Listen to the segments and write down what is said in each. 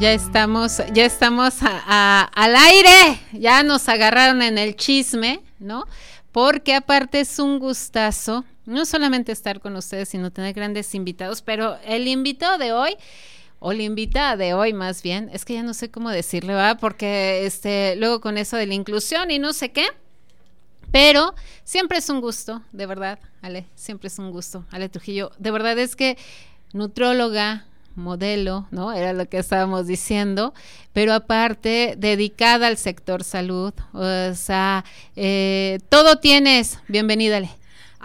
Ya estamos, ya estamos al aire, ya nos agarraron en el chisme, ¿no? Porque aparte es un gustazo, no solamente estar con ustedes, sino tener grandes invitados, pero el invitado de hoy, o la invitada de hoy más bien, es que ya no sé cómo decirle, ¿verdad? Porque este, luego con eso de la inclusión y no sé qué, pero siempre es un gusto, de verdad, Ale, siempre es un gusto, Ale Trujillo, de verdad es que nutróloga, modelo, ¿no? Era lo que estábamos diciendo, pero aparte dedicada al sector salud, o sea, eh, todo tienes, bienvenida.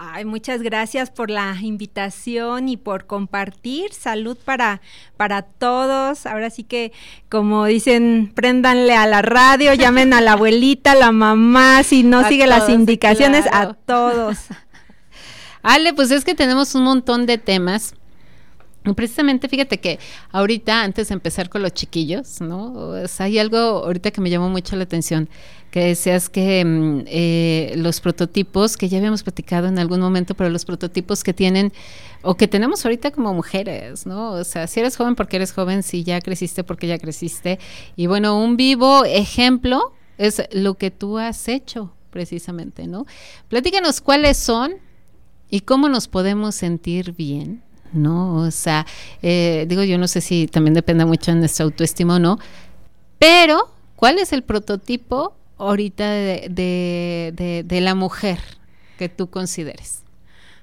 Ay, muchas gracias por la invitación y por compartir salud para, para todos. Ahora sí que, como dicen, préndanle a la radio, llamen a la abuelita, a la mamá, si no sigue las indicaciones, a todos. Ale, pues es que tenemos un montón de temas Precisamente, fíjate que ahorita, antes de empezar con los chiquillos, ¿no? hay algo ahorita que me llamó mucho la atención, que decías que mm, eh, los prototipos, que ya habíamos platicado en algún momento, pero los prototipos que tienen, o que tenemos ahorita como mujeres, ¿no? O sea, si eres joven porque eres joven, si ya creciste porque ya creciste. Y bueno, un vivo ejemplo es lo que tú has hecho, precisamente, ¿no? Platícanos cuáles son y cómo nos podemos sentir bien ¿no? O sea, eh, digo, yo no sé si también depende mucho de nuestra autoestima o no, pero ¿cuál es el prototipo ahorita de, de, la mujer que tú consideres?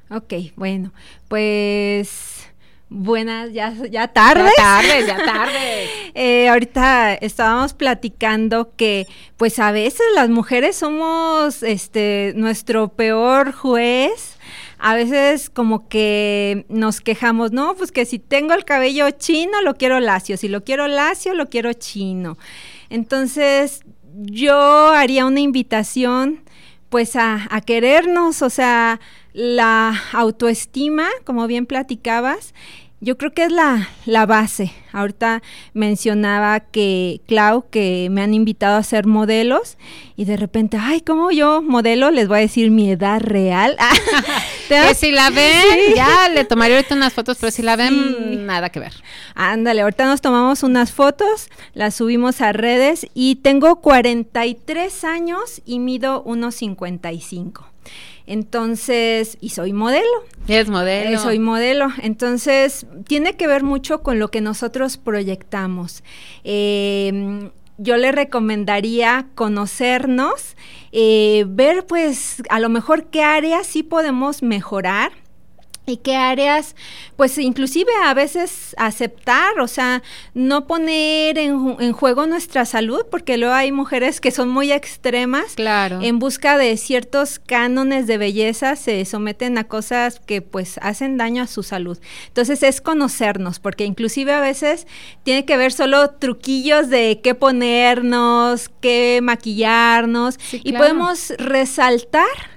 Ok, bueno, pues buenas, ya, ya tarde. Ya tarde, ya tarde. Eh, ahorita estábamos platicando que, pues a veces las mujeres somos este nuestro peor juez a veces como que nos quejamos, no, pues que si tengo el cabello chino, lo quiero lacio, si lo quiero lacio, lo quiero chino. Entonces, yo haría una invitación pues a, a querernos, o sea, la autoestima, como bien platicabas, yo creo que es la, la, base. Ahorita mencionaba que, Clau, que me han invitado a ser modelos y de repente, ay, ¿cómo yo modelo? Les voy a decir mi edad real. que si la ven, ya le tomaré ahorita unas fotos, pero si la ven, nada que ver. Ándale, ahorita nos tomamos unas fotos, las subimos a redes y tengo 43 años y mido unos 55. Entonces, y soy modelo. Es modelo. Eh, soy modelo. Entonces, tiene que ver mucho con lo que nosotros proyectamos. Eh, yo le recomendaría conocernos, eh, ver pues a lo mejor qué áreas sí podemos mejorar y qué áreas, pues inclusive a veces aceptar, o sea, no poner en, juego nuestra salud, porque luego hay mujeres que son muy extremas, claro. en busca de ciertos cánones de belleza, se someten a cosas que pues hacen daño a su salud. Entonces es conocernos, porque inclusive a veces tiene que ver solo truquillos de qué ponernos, qué maquillarnos, y podemos resaltar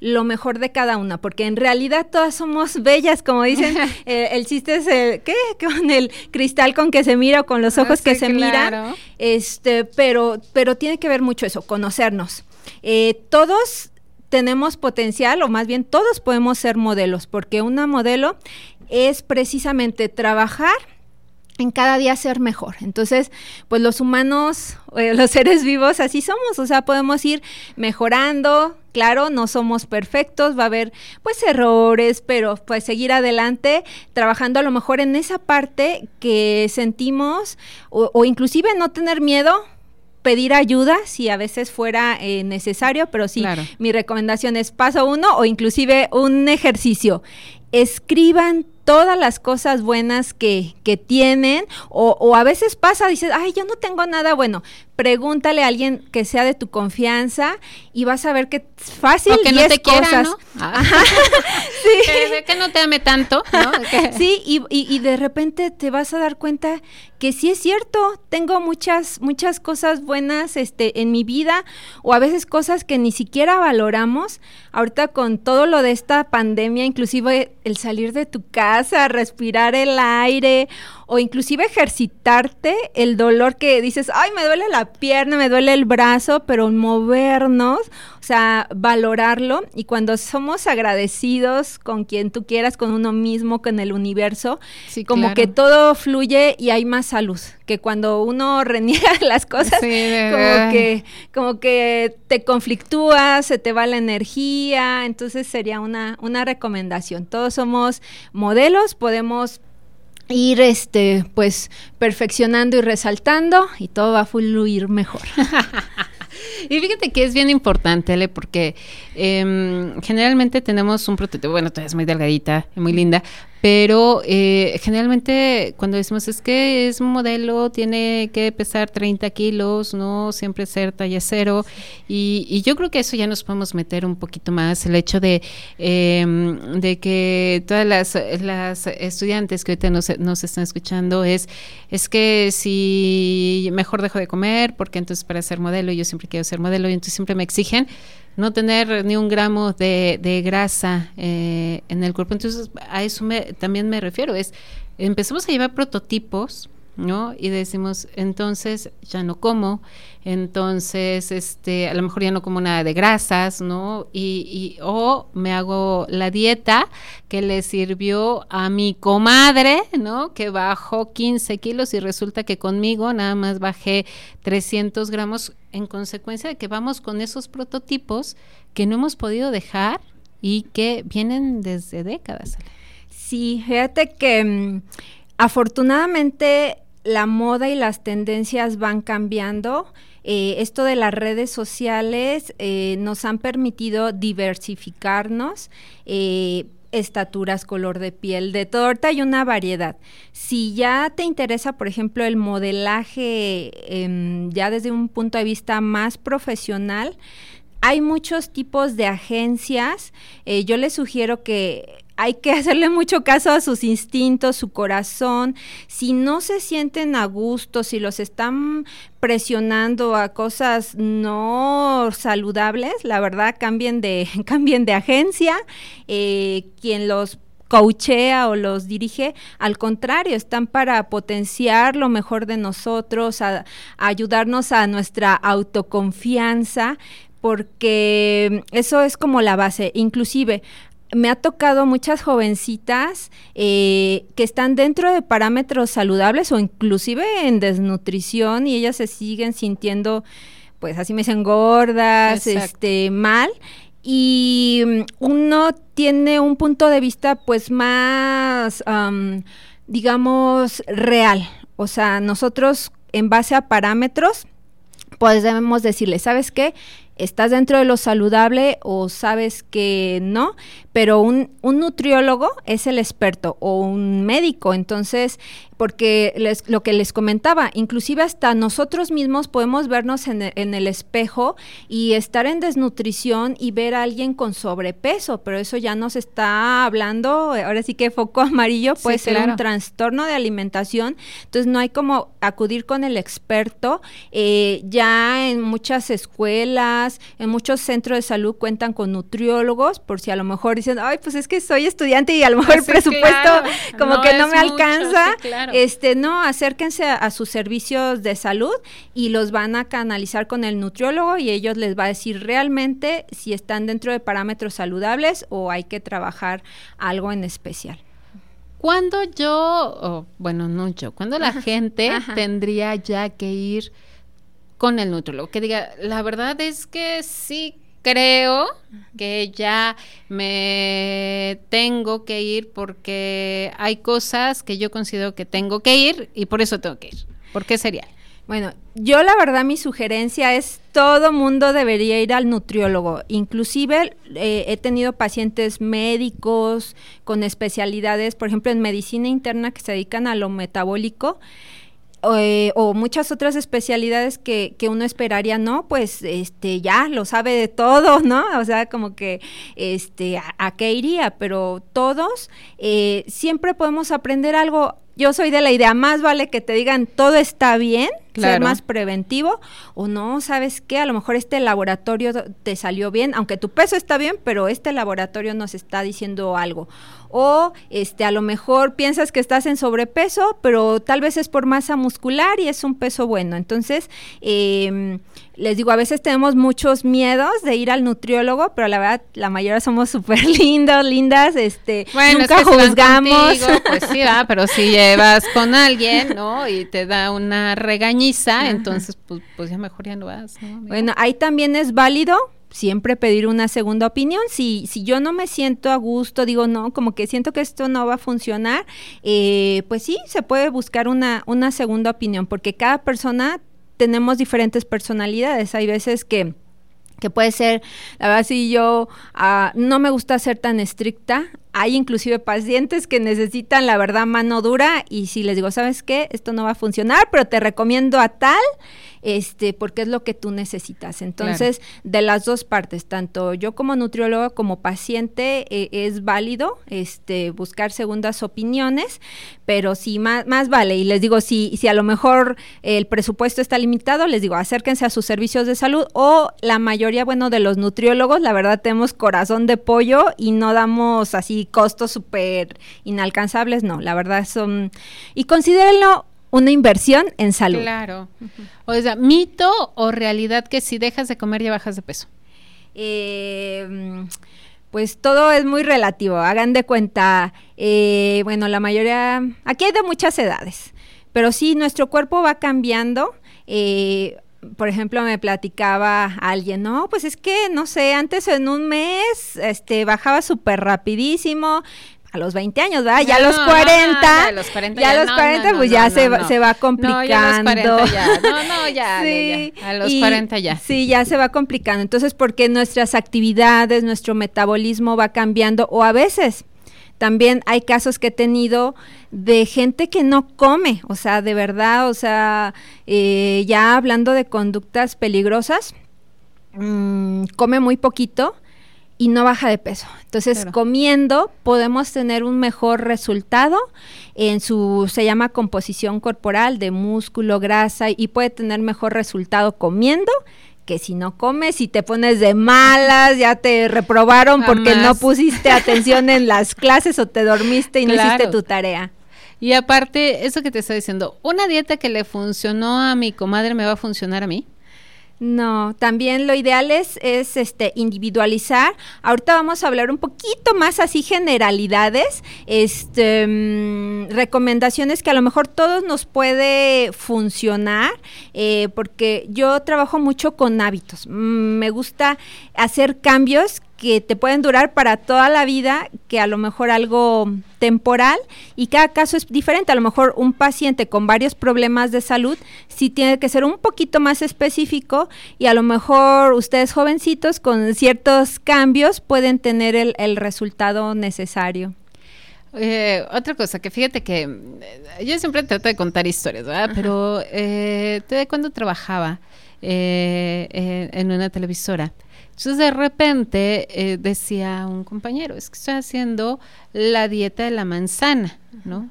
lo mejor de cada una, porque en realidad todas somos bellas, como dicen, eh, el chiste es, el, ¿qué? Con el cristal con que se mira o con los ojos ah, que se miran, este, pero, pero tiene que ver mucho eso, conocernos. Eh, todos tenemos potencial, o más bien todos podemos ser modelos, porque una modelo es precisamente trabajar en cada día ser mejor. Entonces, pues los humanos, eh, los seres vivos, así somos, o sea, podemos ir mejorando, claro, no somos perfectos, va a haber pues errores, pero pues seguir adelante, trabajando a lo mejor en esa parte que sentimos, o, inclusive no tener miedo, pedir ayuda si a veces fuera eh, necesario, pero sí, mi recomendación es paso uno o inclusive un ejercicio escriban todas las cosas buenas que, que tienen o, o, a veces pasa, dices, ay, yo no tengo nada bueno. Pregúntale a alguien que sea de tu confianza y vas a ver que fácil. O que no te quiera, ¿no? Ah. sí. que, que, no te ame tanto, ¿no? sí, y, y, y, de repente te vas a dar cuenta que sí es cierto, tengo muchas, muchas cosas buenas este, en mi vida o a veces cosas que ni siquiera valoramos. Ahorita con todo lo de esta pandemia, inclusive el salir de tu casa, respirar el aire o inclusive ejercitarte el dolor que dices, ay, me duele la pierna, me duele el brazo, pero movernos, sea, valorarlo y cuando somos agradecidos con quien tú quieras, con uno mismo, con el universo, sí, como claro. que todo fluye y hay más salud, que cuando uno reniega las cosas, sí, como que como que te conflictúas, se te va la energía, entonces sería una una recomendación. Todos somos modelos, podemos ir este pues perfeccionando y resaltando y todo va a fluir mejor. y fíjate que es bien importante, Ale, porque eh, generalmente tenemos un prototipo, bueno, tú es muy delgadita, muy linda, pero eh, generalmente cuando decimos es que es un modelo, tiene que pesar 30 kilos, no siempre ser talla cero, y, y yo creo que eso ya nos podemos meter un poquito más, el hecho de, eh, de que todas las, las estudiantes que ahorita nos, nos están escuchando es, es que si mejor dejo de comer, porque entonces para ser modelo, yo siempre quiero ser modelo, y entonces siempre me exigen no tener ni un gramo de, de grasa eh, en el cuerpo. Entonces, a eso me, también me refiero, es empezamos a llevar prototipos ¿no? Y decimos, entonces ya no como, entonces este, a lo mejor ya no como nada de grasas, ¿no? Y, y o me hago la dieta que le sirvió a mi comadre, ¿no? Que bajó 15 kilos y resulta que conmigo nada más bajé 300 gramos en consecuencia de que vamos con esos prototipos que no hemos podido dejar y que vienen desde décadas. Sí, fíjate que mm, afortunadamente la moda y las tendencias van cambiando. Eh, esto de las redes sociales eh, nos han permitido diversificarnos. Eh, estaturas, color de piel, de todo. Ahorita hay una variedad. Si ya te interesa, por ejemplo, el modelaje eh, ya desde un punto de vista más profesional, hay muchos tipos de agencias. Yo les sugiero que hay que hacerle mucho caso a sus instintos, su corazón. Si no se sienten a gusto, si los están presionando a cosas no saludables, la verdad cambien de, cambien de agencia. Eh, quien los coachea o los dirige, al contrario, están para potenciar lo mejor de nosotros, a, ayudarnos a nuestra autoconfianza, porque eso es como la base. Inclusive, me ha tocado muchas jovencitas eh, que están dentro de parámetros saludables o inclusive en desnutrición y ellas se siguen sintiendo, pues así me dicen, gordas, este, mal. Y mm, uno tiene un punto de vista pues más, um, digamos, real. O sea, nosotros en base a parámetros, pues debemos decirle, ¿sabes qué? Estás dentro de lo saludable o sabes que no, pero un, un nutriólogo es el experto o un médico, entonces porque les, lo que les comentaba, inclusive hasta nosotros mismos podemos vernos en el, en el, espejo y estar en desnutrición y ver a alguien con sobrepeso, pero eso ya nos está hablando, ahora sí que foco amarillo puede sí, ser claro. un trastorno de alimentación, entonces no hay como acudir con el experto, eh, ya en muchas escuelas, en muchos centros de salud cuentan con nutriólogos, por si a lo mejor dicen, ay, pues es que soy estudiante y a lo mejor el presupuesto claro. como no que no me alcanza. Mucho, Claro. Este, no, acérquense a, a, sus servicios de salud y los van a canalizar con el nutriólogo y ellos les va a decir realmente si están dentro de parámetros saludables o hay que trabajar algo en especial. ¿Cuándo yo, oh, bueno, no yo, cuando la ajá, gente ajá. tendría ya que ir con el nutriólogo? Que diga, la verdad es que sí creo que ya me tengo que ir porque hay cosas que yo considero que tengo que ir y por eso tengo que ir. ¿Por qué sería? Bueno, yo la verdad mi sugerencia es todo mundo debería ir al nutriólogo. Inclusive eh, he tenido pacientes médicos con especialidades, por ejemplo, en medicina interna que se dedican a lo metabólico. Eh, o muchas otras especialidades que, que, uno esperaría, no, pues este ya lo sabe de todo, ¿no? O sea, como que este a, qué iría, pero todos eh, siempre podemos aprender algo. Yo soy de la idea, más vale que te digan todo está bien, ser más preventivo, o no, ¿sabes qué? A lo mejor este laboratorio te salió bien, aunque tu peso está bien, pero este laboratorio nos está diciendo algo. O este, a lo mejor piensas que estás en sobrepeso, pero tal vez es por masa muscular y es un peso bueno. Entonces, eh, les digo, a veces tenemos muchos miedos de ir al nutriólogo, pero la verdad, la mayoría somos súper lindos, lindas, este, nunca juzgamos. pues sí, pero si llevas con alguien, ¿no? Y te da una entonces, pues, pues, ya mejor ya no vas, Bueno, ahí también es válido siempre pedir una segunda opinión. Si, si yo no me siento a gusto, digo, no, como que siento que esto no va a funcionar, eh, pues sí, se puede buscar una, una segunda opinión, porque cada persona tenemos diferentes personalidades. Hay veces que que puede ser, la verdad, si yo ah, no me gusta ser tan estricta, hay inclusive pacientes que necesitan, la verdad, mano dura y si les digo, ¿sabes qué? Esto no va a funcionar, pero te recomiendo a tal este, porque es lo que tú necesitas. Entonces, de las dos partes, tanto yo como nutrióloga como paciente, eh, es válido este, buscar segundas opiniones, pero si más, más vale, y les digo, si, si a lo mejor el presupuesto está limitado, les digo, acérquense a sus servicios de salud o la mayoría, bueno, de los nutriólogos, la verdad tenemos corazón de pollo y no damos así costos súper inalcanzables, no, la verdad son... Y considérenlo una inversión en salud. Claro. O sea, mito o realidad que si dejas de comer ya bajas de peso. Eh, pues todo es muy relativo. Hagan de cuenta, eh, bueno, la mayoría, aquí hay de muchas edades, pero sí, nuestro cuerpo va cambiando. Eh, por ejemplo, me platicaba alguien, no, pues es que, no sé, antes en un mes, este, bajaba súper rapidísimo, a los 20 años, ¿verdad? ya a los 40, ya a los 40, ya, a los 40 pues ya se, va, se va complicando. No, ya a los 40 ya, no, no, ya, sí, a los 40 ya. Sí, ya se va complicando. Entonces, porque nuestras actividades, nuestro metabolismo va cambiando o a veces también hay casos que he tenido de gente que no come, o sea, de verdad, o sea, eh, ya hablando de conductas peligrosas, mmm, come muy poquito y no baja de peso. Entonces, comiendo podemos tener un mejor resultado en su, se llama composición corporal de músculo, grasa y puede tener mejor resultado comiendo que si no comes y te pones de malas, ya te reprobaron porque no pusiste atención en las clases o te dormiste y no hiciste tu tarea. Y aparte, eso que te estoy diciendo, una dieta que le funcionó a mi comadre me va a funcionar a mí. No, también lo ideal es, es este individualizar. Ahorita vamos a hablar un poquito más así generalidades, este mm, recomendaciones que a lo mejor todos nos puede funcionar, eh, porque yo trabajo mucho con hábitos. Mm, me gusta hacer cambios que te pueden durar para toda la vida, que a lo mejor algo temporal y cada caso es diferente. A lo mejor un paciente con varios problemas de salud sí tiene que ser un poquito más específico y a lo mejor ustedes jovencitos con ciertos cambios pueden tener el, el resultado necesario. Eh, otra cosa, que fíjate que eh, yo siempre trato de contar historias, ¿verdad? Pero eh, cuando trabajaba eh, en una televisora, entonces de repente eh, decía un compañero, es que estoy haciendo la dieta de la manzana, ¿no?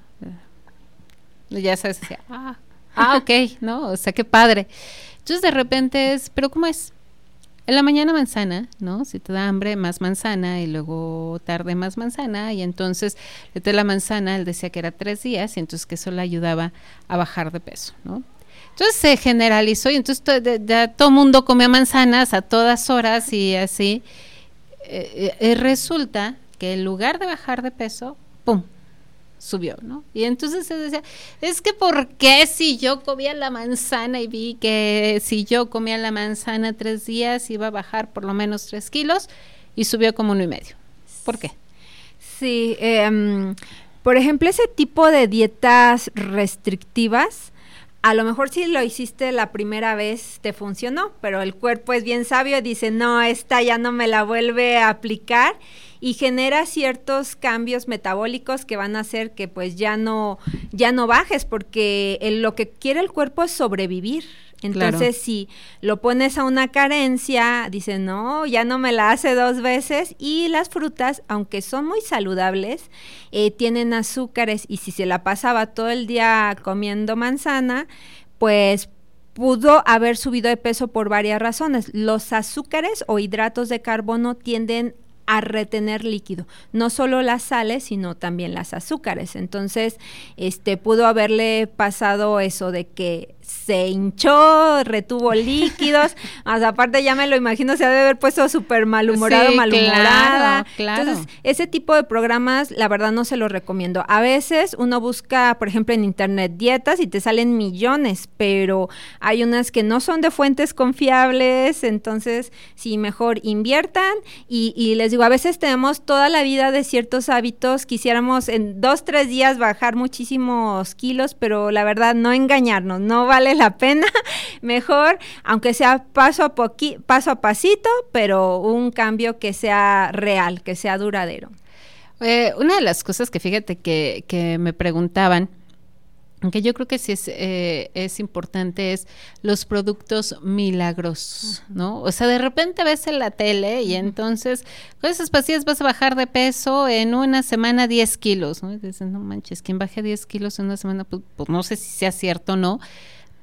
Ya sabes, decía, ah, ah, ok, ¿no? O sea, qué padre. Entonces de repente es, pero ¿cómo es? En la mañana manzana, ¿no? Si te da hambre, más manzana y luego tarde más manzana y entonces de la manzana él decía que era tres días y entonces que eso le ayudaba a bajar de peso, ¿no? Entonces se generalizó y entonces ya todo mundo comía manzanas a todas horas y así. Eh, eh, resulta que en lugar de bajar de peso, ¡pum! subió, ¿no? Y entonces se decía, es que ¿por qué si yo comía la manzana y vi que si yo comía la manzana tres días iba a bajar por lo menos tres kilos y subió como uno y medio? ¿Por qué? Sí, em, por ejemplo, ese tipo de dietas restrictivas a lo mejor si lo hiciste la primera vez te funcionó, pero el cuerpo es bien sabio dice, no, esta ya no me la vuelve a aplicar y genera ciertos cambios metabólicos que van a hacer que pues ya no ya no bajes porque lo que quiere el cuerpo es sobrevivir. Entonces, si lo pones a una carencia, dice, no, ya no me la hace dos veces. Y las frutas, aunque son muy saludables, eh, tienen azúcares. Y si se la pasaba todo el día comiendo manzana, pues pudo haber subido de peso por varias razones. Los azúcares o hidratos de carbono tienden a retener líquido, no solo las sales, sino también las azúcares. Entonces, este pudo haberle pasado eso de que se hinchó, retuvo líquidos, más aparte ya me lo imagino, se ha de haber puesto súper malhumorado, malhumorada. Claro, Entonces, ese tipo de programas, la verdad no se los recomiendo. A veces uno busca, por ejemplo, en internet dietas y te salen millones, pero hay unas que no son de fuentes confiables, entonces, sí, mejor inviertan. Y, y les digo, a veces tenemos toda la vida de ciertos hábitos, quisiéramos en dos, tres días bajar muchísimos kilos, pero la verdad no engañarnos, no va vale la pena. Mejor, aunque sea paso a, paso a pasito, pero un cambio que sea real, que sea duradero. Eh, una de las cosas que fíjate que, que me preguntaban, aunque yo creo que sí es, eh, es importante, es los productos milagros, ¿no? O sea, de repente ves en la tele y entonces con esas pastillas vas a bajar de peso en una semana 10 kilos, ¿no? Y dicen, no manches, ¿quién baje 10 kilos en una semana? Pues, pues no sé si sea cierto o no,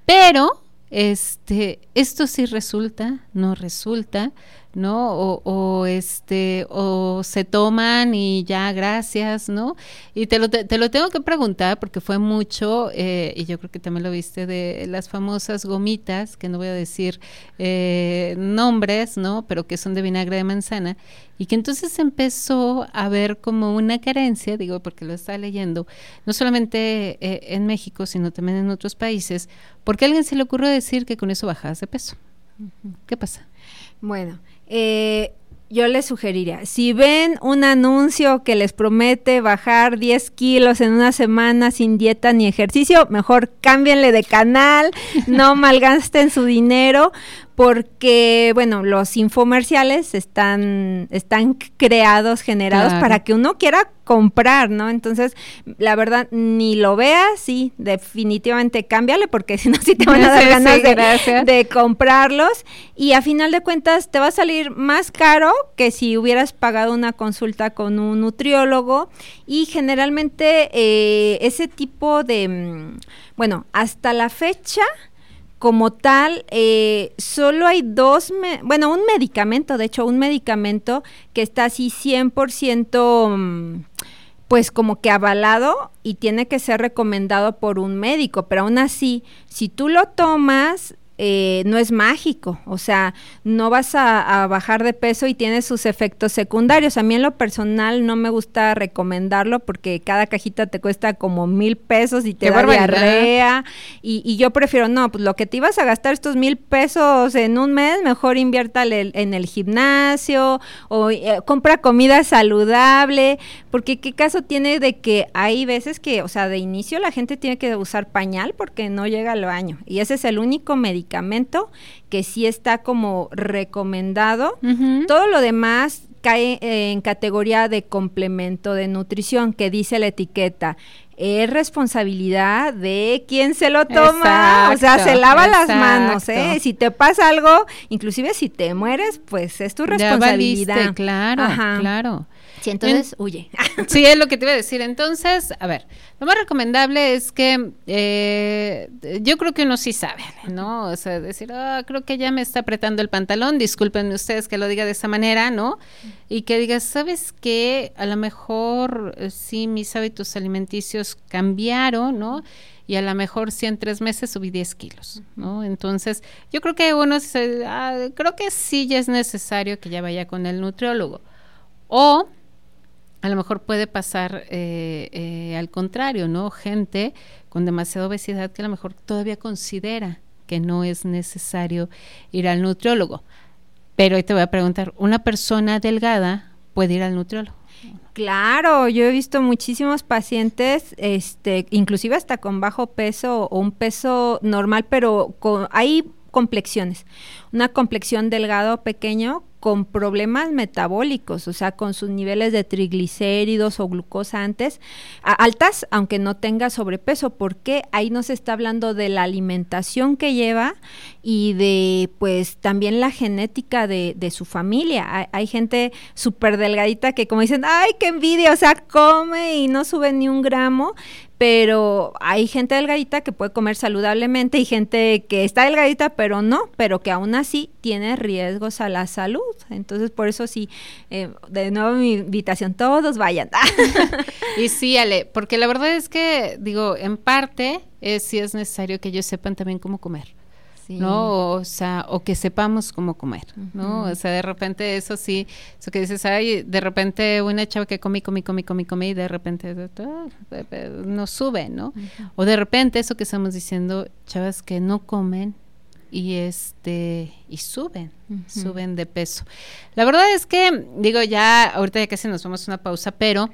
pero este, esto sí resulta, no resulta, ¿no? O, o, este, o se toman y ya, gracias, ¿no? Y te lo, te, lo tengo que preguntar porque fue mucho, eh, y yo creo que también lo viste, de las famosas gomitas, que no voy a decir eh, nombres, ¿no? Pero que son de vinagre de manzana, y que entonces empezó a ver como una carencia, digo, porque lo está leyendo, no solamente eh, en México, sino también en otros países, porque a alguien se le ocurrió decir que con eso bajas de peso. ¿Qué pasa? Bueno, eh, yo les sugeriría, si ven un anuncio que les promete bajar 10 kilos en una semana sin dieta ni ejercicio, mejor cámbienle de canal, no malgasten su dinero, porque, bueno, los infomerciales están, están creados, generados para que uno quiera comprar, ¿no? Entonces, la verdad, ni lo veas, sí, definitivamente cámbiale, porque si no, sí te van a dar ganas de, comprarlos. Y a final de cuentas, te va a salir más caro que si hubieras pagado una consulta con un nutriólogo. Y generalmente, eh, ese tipo de, mm, bueno, hasta la fecha, como tal, eh, solo hay dos, bueno, un medicamento, de hecho, un medicamento que está así 100% mm, pues como que avalado y tiene que ser recomendado por un médico, pero aún así, si tú lo tomas, eh, no es mágico, o sea, no vas a, bajar de peso y tiene sus efectos secundarios. A mí en lo personal no me gusta recomendarlo porque cada cajita te cuesta como mil pesos y te da diarrea. Y, yo prefiero, no, pues lo que te ibas a gastar estos mil pesos en un mes, mejor inviértale en el gimnasio o eh, compra comida saludable, porque qué caso tiene de que hay veces que, o sea, de inicio la gente tiene que usar pañal porque no llega al baño. Y ese es el único medicamento medicamento que sí está como recomendado. Todo lo demás cae en categoría de complemento de nutrición que dice la etiqueta. Es responsabilidad de quien se lo toma, o sea, se lava las manos, ¿eh? Si te pasa algo, inclusive si te mueres, pues es tu responsabilidad. claro, claro. Sí, entonces huye. Sí, es lo que te iba a decir. Entonces, a ver, lo más recomendable es que eh, yo creo que uno sí sabe, ¿no? O sea, decir, ah, creo que ya me está apretando el pantalón, discúlpenme ustedes que lo diga de esa manera, ¿no? Y que digas, ¿sabes qué? A lo mejor eh, sí mis hábitos alimenticios cambiaron, ¿no? y a lo mejor sí en tres meses subí 10 kilos, ¿no? Entonces, yo creo que uno, se, ah, creo que sí ya es necesario que ya vaya con el nutriólogo. O a lo mejor puede pasar eh, eh, al contrario, ¿no? Gente con demasiada obesidad que a lo mejor todavía considera que no es necesario ir al nutriólogo. Pero hoy te voy a preguntar, ¿una persona delgada puede ir al nutriólogo? Claro, yo he visto muchísimos pacientes, este, inclusive hasta con bajo peso o un peso normal, pero con, hay complexiones. Una complexión delgado pequeño con problemas metabólicos, o sea, con sus niveles de triglicéridos o glucosa antes altas, aunque no tenga sobrepeso, porque ahí no se está hablando de la alimentación que lleva y de, pues, también la genética de, de su familia. Hay, hay gente súper delgadita que como dicen, ay, qué envidia, o sea, come y no sube ni un gramo, pero hay gente delgadita que puede comer saludablemente y gente que está delgadita pero no, pero que aún así tiene riesgos a la salud. Entonces, por eso sí, eh, de nuevo mi invitación, todos vayan. y sí, Ale, porque la verdad es que, digo, en parte es, sí es necesario que ellos sepan también cómo comer. ¿No? O sea, o que sepamos cómo comer, ¿no? O sea, de repente eso sí, eso que dices, ay, de repente una chava que come, come, come, come, come y de repente ah, no sube, ¿no? O de repente eso que estamos diciendo, chavas que no comen y este y suben, suben de peso. La verdad es que digo ya ahorita ya casi nos vamos a una pausa, pero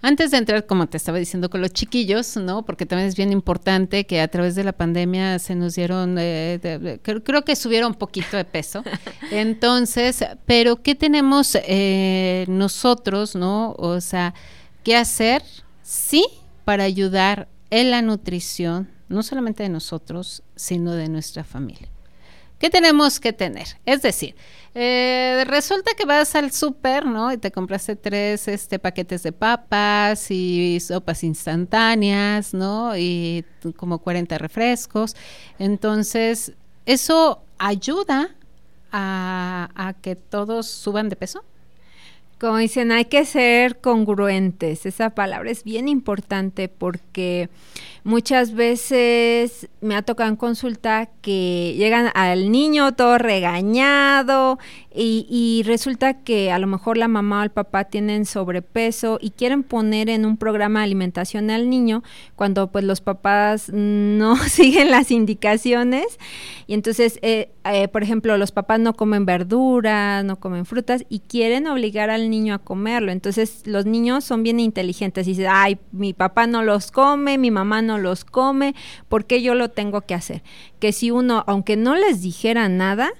antes de entrar, como te estaba diciendo, con los chiquillos, ¿no? Porque también es bien importante que a través de la pandemia se nos dieron, eh, creo, que subieron un poquito de peso. Entonces, pero ¿qué tenemos eh, nosotros, ¿no? O sea, ¿qué hacer? Sí, para ayudar en la nutrición, no solamente de nosotros, sino de nuestra familia. ¿Qué tenemos que tener? Es decir, eh, resulta que vas al súper, ¿no? Y te compraste tres este, paquetes de papas y sopas instantáneas, ¿no? Y como 40 refrescos. Entonces, ¿eso ayuda a, a que todos suban de peso? Como dicen, hay que ser congruentes. Esa palabra es bien importante porque muchas veces me ha tocado en consulta que llegan al niño todo regañado y, resulta que a lo mejor la mamá o el papá tienen sobrepeso y quieren poner en un programa de alimentación al niño cuando pues los papás no siguen las indicaciones y entonces, eh, eh, por ejemplo, los papás no comen verduras, no comen frutas y quieren obligar al niño a comerlo. Entonces los niños son bien inteligentes y dicen, ay, mi papá no los come, mi mamá no los come, ¿por qué yo lo tengo que hacer? Que si uno, aunque no les dijera nada,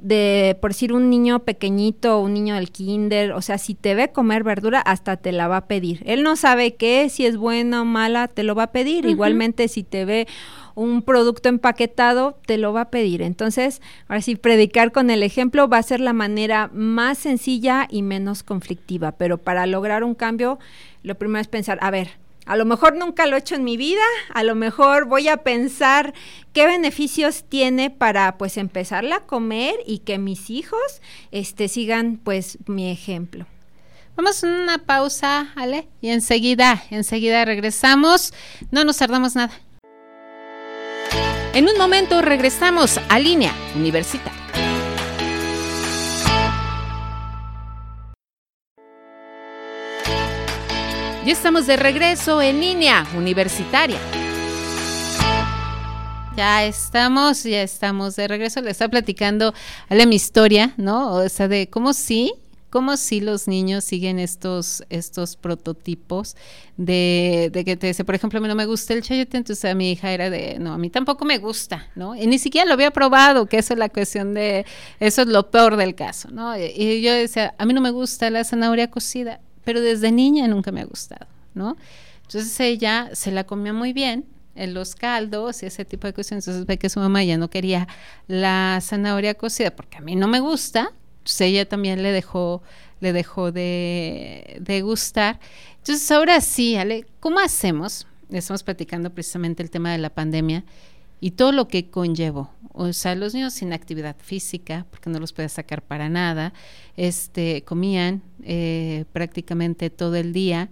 de, por decir, un niño pequeñito, un niño del kinder, o sea, si te ve comer verdura, hasta te la va a pedir. Él no sabe qué, si es buena o mala, te lo va a pedir. Igualmente, si te ve un producto empaquetado, te lo va a pedir. Entonces, ahora sí, predicar con el ejemplo va a ser la manera más sencilla y menos conflictiva. Pero para lograr un cambio, lo primero es pensar, a ver, a lo mejor nunca lo he hecho en mi vida, a lo mejor voy a pensar qué beneficios tiene para pues empezarla a comer y que mis hijos este sigan pues mi ejemplo. Vamos a una pausa, Ale, y enseguida, enseguida regresamos. No nos tardamos nada. En un momento regresamos a línea universitaria. Ya estamos de regreso en línea universitaria. Ya estamos, ya estamos de regreso. Le estaba platicando a la mi historia, ¿no? O sea, de cómo sí, cómo sí los niños siguen estos, estos prototipos de, que te dice, por ejemplo, a mí no me gusta el chayote, entonces a mi hija era de, no, a mí tampoco me gusta, ¿no? Y ni siquiera lo había probado, que eso es la cuestión de, eso es lo peor del caso, ¿no? Y yo decía, a mí no me gusta la zanahoria cocida pero desde niña nunca me ha gustado, ¿no? Entonces ella se la comía muy bien en los caldos y ese tipo de cosas. Entonces ve que su mamá ya no quería la zanahoria cocida porque a mí no me gusta. Entonces ella también le dejó, le dejó de, de gustar. Entonces ahora sí, Ale, ¿cómo hacemos? Estamos platicando precisamente el tema de la pandemia y todo lo que conllevó. O sea, los niños sin actividad física, porque no los puedes sacar para nada, este, comían eh, prácticamente todo el día.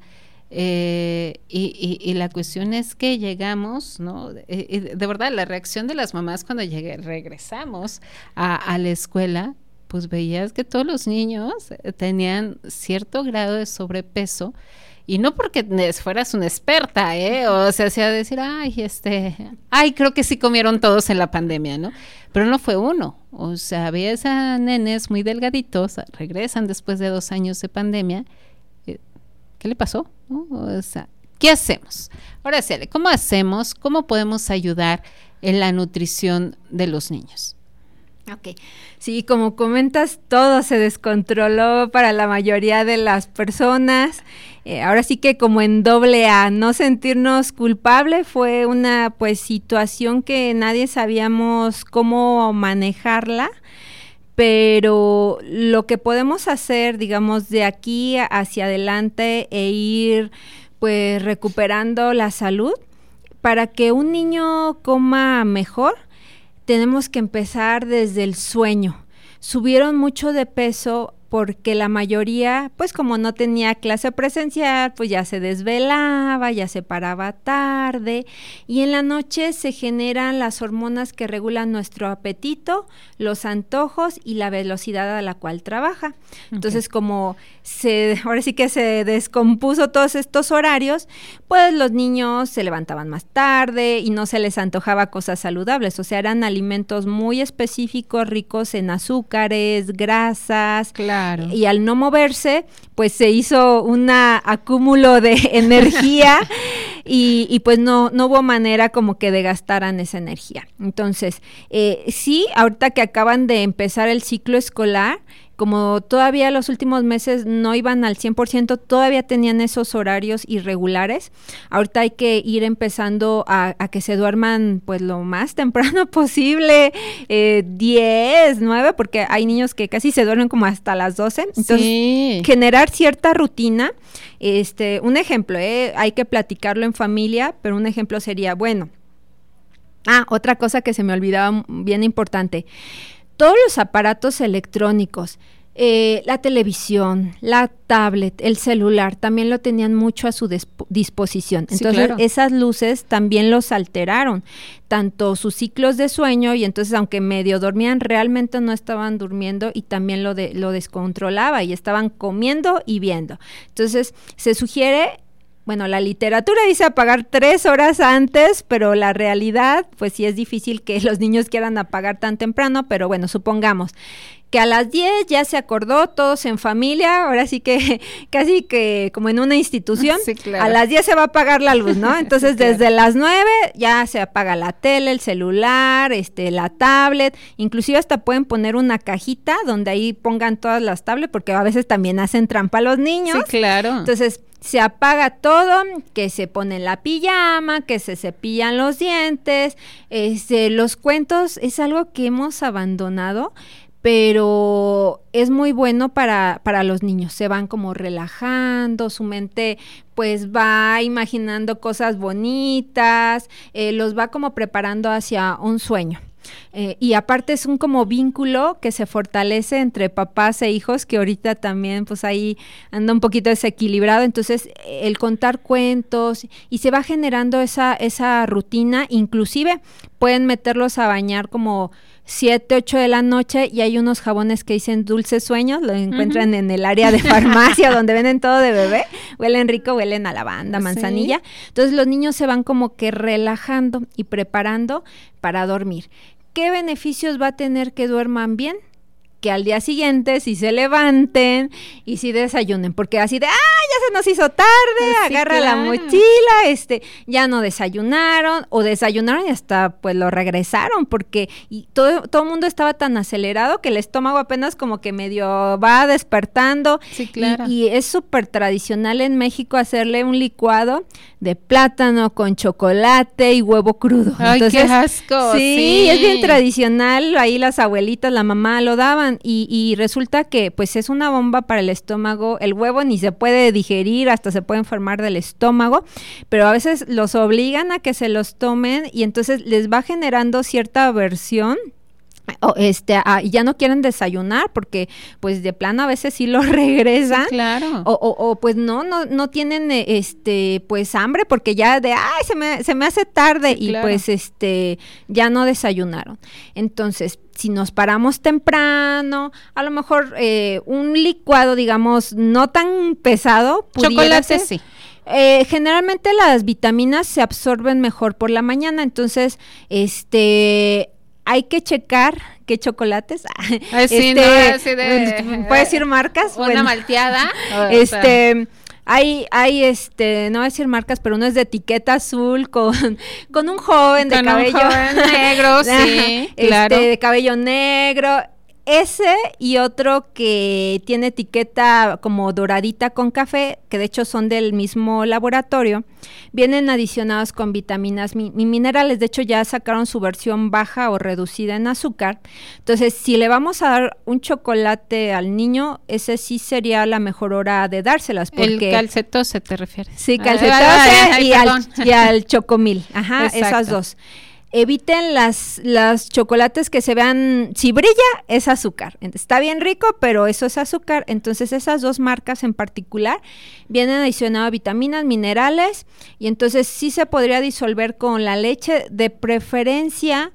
Eh, y, la cuestión es que llegamos, ¿no? Eh, de verdad, la reacción de las mamás cuando llegué, regresamos a, a la escuela, pues veías que todos los niños tenían cierto grado de sobrepeso y no porque fueras una experta, ¿eh? O sea, hacía decir, ay, este, ay, creo que sí comieron todos en la pandemia, ¿no? Pero no fue uno. O sea, había esas nenes muy delgaditos, regresan después de dos años de pandemia ¿qué le pasó? O sea, ¿qué hacemos? Ahora sí, ¿cómo hacemos? ¿Cómo podemos ayudar en la nutrición de los niños? Ok, sí, como comentas, todo se descontroló para la mayoría de las personas. Eh, ahora sí que como en doble A, no sentirnos culpable fue una pues situación que nadie sabíamos cómo manejarla pero lo que podemos hacer, digamos, de aquí hacia adelante e ir pues recuperando la salud, para que un niño coma mejor, tenemos que empezar desde el sueño. Subieron mucho de peso porque la mayoría, pues como no tenía clase presencial, pues ya se desvelaba, ya se paraba tarde y en la noche se generan las hormonas que regulan nuestro apetito, los antojos y la velocidad a la cual trabaja. Entonces, como se ahora sí que se descompuso todos estos horarios, pues los niños se levantaban más tarde y no se les antojaba cosas saludables, o sea, eran alimentos muy específicos, ricos en azúcares, grasas, claro y al no moverse, pues se hizo un acúmulo de energía y, pues no, no hubo manera como que de gastaran esa energía. Entonces, eh, sí, ahorita que acaban de empezar el ciclo escolar, como todavía los últimos meses no iban al 100%, todavía tenían esos horarios irregulares. Ahorita hay que ir empezando a, que se duerman pues lo más temprano posible, eh, 10, 9, porque hay niños que casi se duermen como hasta las 12. Entonces, generar cierta rutina. Este, un ejemplo, eh, hay que platicarlo en familia, pero un ejemplo sería, bueno, ah, otra cosa que se me olvidaba bien importante todos los aparatos electrónicos, eh, la televisión, la tablet, el celular, también lo tenían mucho a su disposición. Entonces, esas luces también los alteraron, tanto sus ciclos de sueño, y entonces, aunque medio dormían, realmente no estaban durmiendo y también lo, de, lo descontrolaba y estaban comiendo y viendo. Entonces, se sugiere bueno, la literatura dice apagar tres horas antes, pero la realidad, pues sí es difícil que los niños quieran apagar tan temprano, pero bueno, supongamos que a las 10 ya se acordó todos en familia, ahora sí que casi que como en una institución, a las 10 se va a apagar la luz, ¿no? Entonces desde las 9 ya se apaga la tele, el celular, este la tablet, inclusive hasta pueden poner una cajita donde ahí pongan todas las tablets porque a veces también hacen trampa a los niños. Sí, claro. Entonces, se apaga todo, que se pone la pijama, que se cepillan los dientes. Este, los cuentos es algo que hemos abandonado, pero es muy bueno para, para los niños. Se van como relajando, su mente pues va imaginando cosas bonitas, eh, los va como preparando hacia un sueño. Eh, y aparte es un como vínculo que se fortalece entre papás e hijos, que ahorita también pues ahí anda un poquito desequilibrado. Entonces el contar cuentos y se va generando esa, esa rutina, inclusive pueden meterlos a bañar como 7, 8 de la noche y hay unos jabones que dicen dulces sueños, lo encuentran en el área de farmacia donde venden todo de bebé, huelen rico, huelen a lavanda, manzanilla. Entonces los niños se van como que relajando y preparando para dormir. ¿Qué beneficios va a tener que duerman bien? Que al día siguiente si se levanten y si desayunen, porque así de, ah, ya se nos hizo tarde, agarra la mochila, este, ya no desayunaron, o desayunaron y hasta pues lo regresaron, porque y todo, todo el mundo estaba tan acelerado que el estómago apenas como que medio va despertando. Sí, claro. Y, es súper tradicional en México hacerle un licuado de plátano con chocolate y huevo crudo. Ay, qué asco. sí, es bien tradicional, ahí las abuelitas, la mamá lo daban y, resulta que pues es una bomba para el estómago, el huevo ni se puede digerir, hasta se puede enfermar del estómago, pero a veces los obligan a que se los tomen y entonces les va generando cierta aversión o este ah, ya no quieren desayunar porque pues de plano a veces sí lo regresan claro o, o, pues no no no tienen eh, este pues hambre porque ya de ay se me, se me hace tarde y pues este ya no desayunaron entonces si nos paramos temprano, a lo mejor eh, un licuado, digamos, no tan pesado. Chocolate sí. Eh, generalmente las vitaminas se absorben mejor por la mañana, entonces, este, hay que checar qué chocolates. Ay, sí, este, ¿Puedes decir marcas? Una malteada. este, Hay, hay este, no voy a decir marcas, pero uno es de etiqueta azul con, con un joven de cabello negro, sí, claro. Este, de cabello negro ese y otro que tiene etiqueta como doradita con café, que de hecho son del mismo laboratorio, vienen adicionados con vitaminas y minerales. De hecho, ya sacaron su versión baja o reducida en azúcar. Entonces, si le vamos a dar un chocolate al niño, ese sí sería la mejor hora de dárselas. Porque, El calcetose te refieres. Sí, calcetose y, al, y, al, chocomil. Ajá, esas dos eviten las, las chocolates que se vean, si brilla es azúcar, está bien rico, pero eso es azúcar, entonces esas dos marcas en particular vienen adicionadas vitaminas, minerales y entonces sí se podría disolver con la leche, de preferencia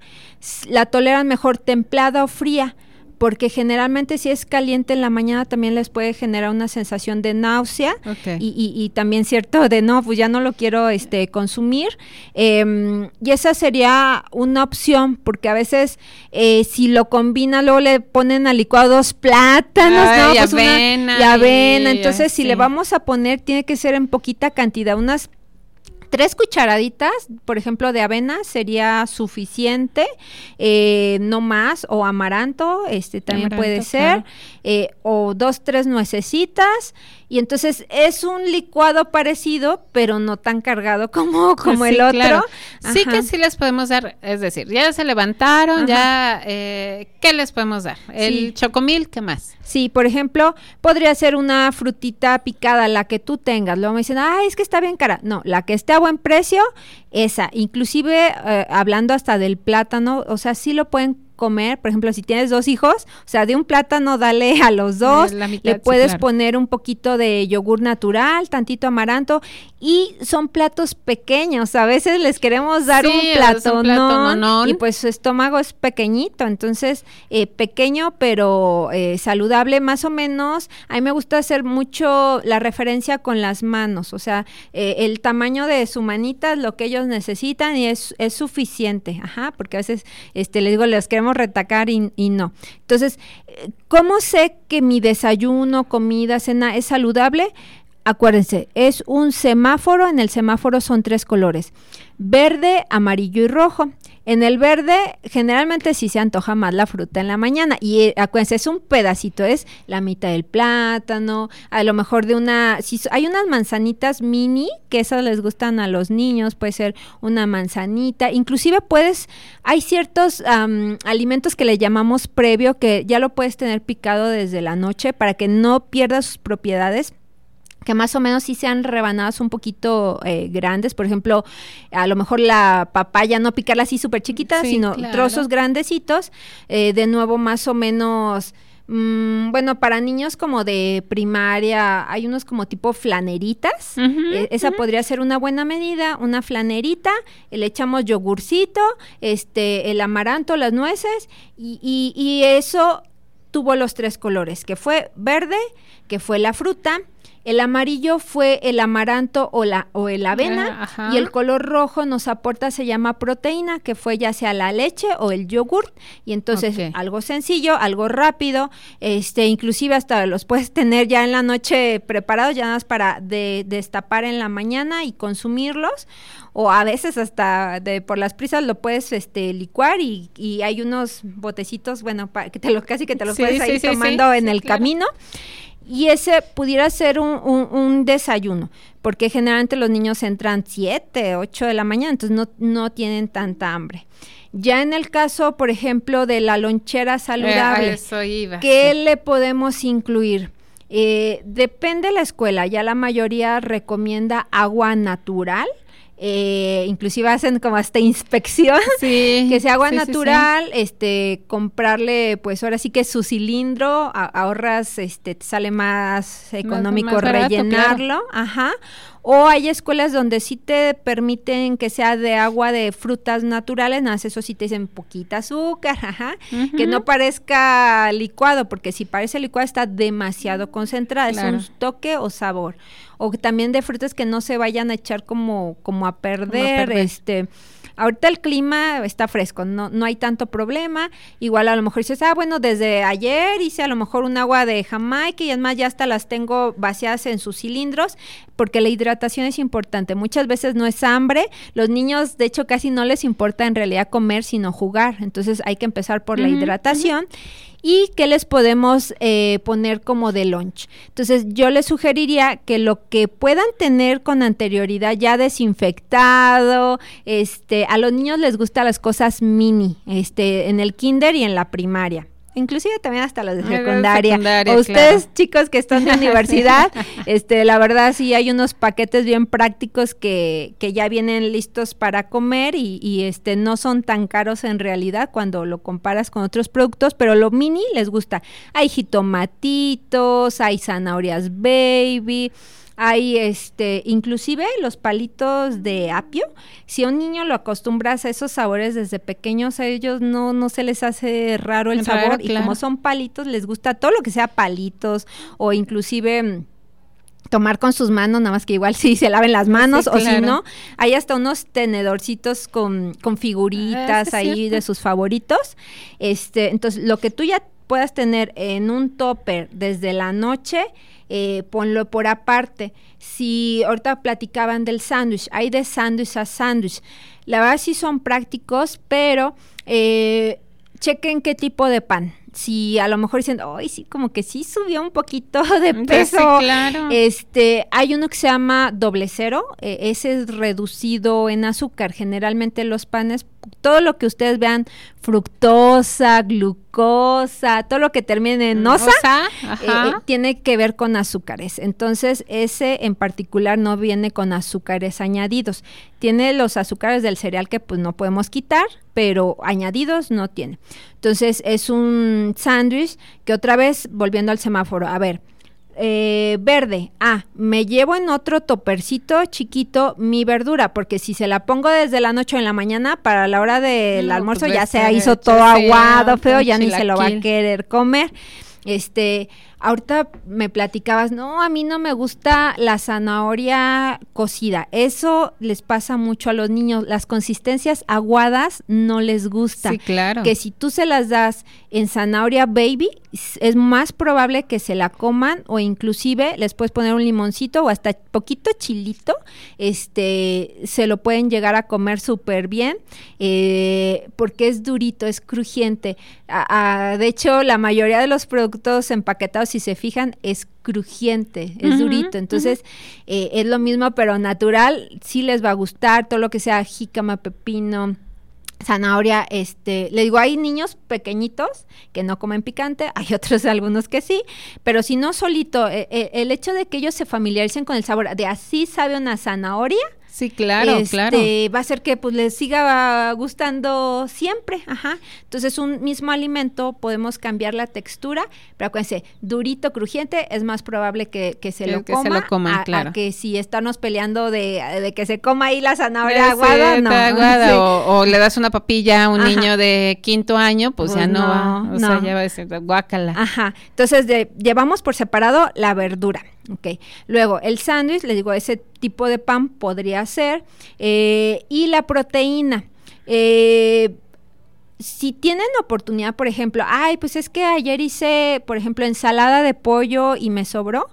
la toleran mejor templada o fría porque generalmente si es caliente en la mañana también les puede generar una sensación de náusea y, también cierto de no, pues ya no lo quiero este, consumir. Em, y esa sería una opción, porque a veces eh, si lo combina, luego le ponen al licuado dos plátanos, ¿no? Y pues avena. y avena. Entonces, si le vamos a poner, tiene que ser en poquita cantidad, unas tres cucharaditas, por ejemplo, de avena sería suficiente, eh, no más, o amaranto, este también puede ser, eh, o dos, tres nuecesitas, y entonces es un licuado parecido, pero no tan cargado como, como el otro. Sí que sí les podemos dar, es decir, ya se levantaron, ya, eh, ¿qué les podemos dar? El chocomil, ¿qué más? Sí, por ejemplo, podría ser una frutita picada, la que tú tengas. Luego me dicen, ay, es que está bien cara. No, la que esté buen precio, esa. Inclusive, eh, hablando hasta del plátano, o sea, sí lo pueden comer, por ejemplo, si tienes dos hijos, o sea, de un plátano dale a los dos, le puedes poner un poquito de yogur natural, tantito amaranto y son platos pequeños, a veces les queremos dar un plato, no, y pues su estómago es pequeñito, entonces eh, pequeño pero eh, saludable más o menos, a mí me gusta hacer mucho la referencia con las manos, o sea, eh, el tamaño de su manita es lo que ellos necesitan y es, es suficiente, ajá, porque a veces este, les digo, les queremos retacar y, no. Entonces, ¿cómo sé que mi desayuno, comida, cena es saludable? Acuérdense, es un semáforo, en el semáforo son tres colores, verde, amarillo y rojo. En el verde, generalmente sí se antoja más la fruta en la mañana. Y eh, acuérdense, es un pedacito, es la mitad del plátano, a lo mejor de una. Si hay unas manzanitas mini, que esas les gustan a los niños, puede ser una manzanita. Inclusive puedes. Hay ciertos alimentos que le llamamos previo, que ya lo puedes tener picado desde la noche para que no pierda sus propiedades que más o menos sí sean rebanadas un poquito eh, grandes, por ejemplo, a lo mejor la papaya no picarla así súper chiquita, sino trozos grandecitos, eh, de nuevo más o menos, mm, bueno, para niños como de primaria, hay unos como tipo flaneritas, e, esa podría ser una buena medida, una flanerita, le echamos yogurcito, este, el amaranto, las nueces, y, y, y eso tuvo los tres colores, que fue verde, que fue la fruta, el amarillo fue el amaranto o, la, o el avena ah, y el color rojo nos aporta, se llama proteína, que fue ya sea la leche o el yogur. Y entonces algo sencillo, algo rápido, este, inclusive hasta los puedes tener ya en la noche preparados, ya nada más para destapar en la mañana y consumirlos. O a veces hasta de, por las prisas lo puedes este, licuar y, y hay unos botecitos, bueno, para que te lo, casi que te los puedes ir tomando en el camino y ese pudiera ser un, desayuno, porque generalmente los niños entran 7, 8 de la mañana, entonces no, no tienen tanta hambre. Ya en el caso, por ejemplo, de la lonchera saludable, ¿qué le podemos incluir? Eh, depende de la escuela, ya la mayoría recomienda agua natural, eh, inclusive hacen como hasta inspección, que sea agua natural, este, comprarle, pues ahora sí que su cilindro, ahorras, este, te sale más económico rellenarlo, ajá, O hay escuelas donde sí te permiten que sea de agua de frutas naturales, nada más eso sí te dicen poquita azúcar, ajá, que no parezca licuado, porque si parece licuado está demasiado concentrada, es un toque o sabor. O también de frutas que no se vayan a echar como, como a perder, este Ahorita el clima está fresco, no, no hay tanto problema. Igual a lo mejor dices, ah, bueno, desde ayer hice a lo mejor un agua de Jamaica y además ya hasta las tengo vaciadas en sus cilindros, porque la hidratación es importante. Muchas veces no es hambre. Los niños, de hecho, casi no les importa en realidad comer, sino jugar. Entonces hay que empezar por la hidratación y qué les podemos eh, poner como de lunch. Entonces yo les sugeriría que lo que puedan tener con anterioridad ya desinfectado, este, a los niños les gustan las cosas mini, este, en el kinder y en la primaria inclusive también hasta los de secundaria. o ustedes chicos que están de universidad, este, la verdad sí hay unos paquetes bien prácticos que, que ya vienen listos para comer y, y, este no son tan caros en realidad cuando lo comparas con otros productos, pero lo mini les gusta. Hay jitomatitos, hay zanahorias baby hay este, inclusive los palitos de apio. Si a un niño lo acostumbras a esos sabores desde pequeños, a ellos no, no se les hace raro el sabor. Y como son palitos, les gusta todo lo que sea palitos o inclusive mm, tomar con sus manos, nada más que igual si se laven las manos o si no, hay hasta unos tenedorcitos con, con figuritas ah, ahí de sus favoritos. Este, entonces, lo que tú ya puedas tener en un topper desde la noche, eh, ponlo por aparte. Si ahorita platicaban del sándwich, hay de sándwich a sándwich. La verdad sí son prácticos, pero eh, chequen qué tipo de pan si a lo mejor dicen, ay, sí, como que sí subió un poquito de peso. claro. Este, hay uno que se llama doble cero, eh, ese es reducido en azúcar. Generalmente los panes, todo lo que ustedes vean, fructosa, glucosa, todo lo que termine en osa, eh, eh, tiene que ver con azúcares. Entonces, ese en particular no viene con azúcares añadidos. Tiene los azúcares del cereal que pues no podemos quitar, pero añadidos no tiene. Entonces, es un sándwich que otra vez, volviendo al semáforo, a ver, eh, verde, ah, me llevo en otro topercito chiquito mi verdura, porque si se la pongo desde la noche o en la mañana, para la hora del almuerzo pues ya se hizo todo aguado, feo, ya ni se lo va a querer comer. Este, ahorita me platicabas, no, a mí no me gusta la zanahoria cocida. Eso les pasa mucho a los niños. Las consistencias aguadas no les gusta. Sí, claro. Que si tú se las das en zanahoria baby, es más probable que se la coman o inclusive les puedes poner un limoncito o hasta poquito chilito, este, se lo pueden llegar a comer súper bien eh, porque es durito, es crujiente. de hecho, la mayoría de los productos empaquetados si se fijan, es crujiente, es durito. Entonces, eh, es lo mismo, pero natural, sí les va a gustar, todo lo que sea jícama, pepino, zanahoria, este, le digo, hay niños pequeñitos que no comen picante, hay otros algunos que sí, pero si no solito, eh, eh, el hecho de que ellos se familiaricen con el sabor de así sabe una zanahoria, Sí, claro, este, claro. Va a ser que pues les siga gustando siempre, ajá. Entonces un mismo alimento podemos cambiar la textura, pero acuérdense, durito, crujiente, es más probable que, que se lo coma. Se lo coman, a, claro. que si estamos peleando de, de, que se coma ahí la zanahoria aguada, no. Aguada, o, le das una papilla a un niño de quinto año, pues, ya pues no, va, o sea, ya va a ser guácala. Ajá. Entonces llevamos por separado la verdura. Ok, luego el sándwich, les digo, ese tipo de pan podría ser. Eh, y la proteína. Eh, si tienen oportunidad, por ejemplo, ay, pues es que ayer hice, por ejemplo, ensalada de pollo y me sobró.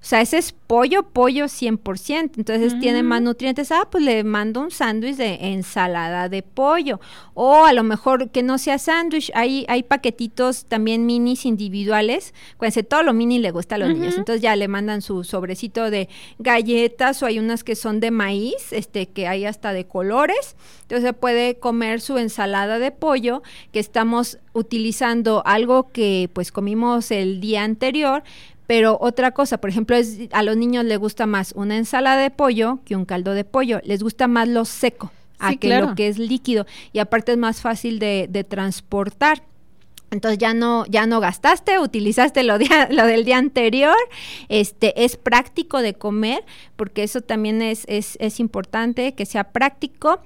O sea, ese es pollo, pollo 100%. Entonces tiene más mm. nutrientes. Ah, pues le mando un sándwich de ensalada de pollo. O a lo mejor que no sea sándwich. Hay, hay paquetitos también minis individuales. Cuídense, todo lo mini le gusta a los niños. Entonces ya le mandan su sobrecito de galletas o hay unas que son de maíz, este, que hay hasta de colores. Entonces puede comer su ensalada de pollo que estamos utilizando algo que pues comimos el día anterior, pero otra cosa, por ejemplo, es a los niños les gusta más una ensalada de pollo que un caldo de pollo. Les gusta más lo seco a que lo que es líquido. Y aparte es más fácil de, de transportar. Entonces ya no, ya no gastaste, utilizaste lo, lo del día anterior. Este es práctico de comer, porque eso también es, es, es importante que sea práctico.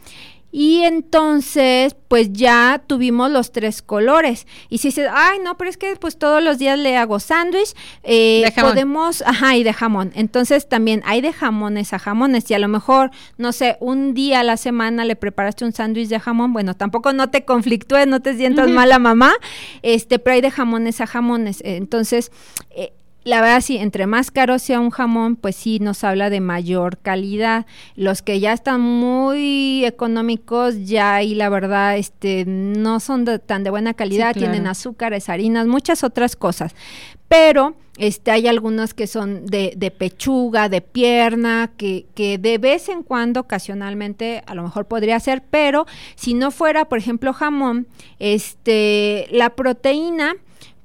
Y entonces, pues ya tuvimos los tres colores. Y si dices, ay, no, pero es que pues todos los días le hago sándwich, eh, podemos, ajá, y de jamón. Entonces también hay de jamones a jamones. Y a lo mejor, no sé, un día a la semana le preparaste un sándwich de jamón. Bueno, tampoco no te conflictúes, no te sientas mala mamá, este, pero hay de jamones a jamones. Entonces, eh, la verdad sí, entre más caro sea un jamón, pues sí nos habla de mayor calidad. Los que ya están muy económicos, ya y la verdad, este, no son tan de buena calidad, tienen azúcares, harinas, muchas otras cosas. Pero este, hay algunos que son de, de pechuga, de pierna, que, que, de vez en cuando, ocasionalmente, a lo mejor podría ser, pero si no fuera, por ejemplo, jamón, este, la proteína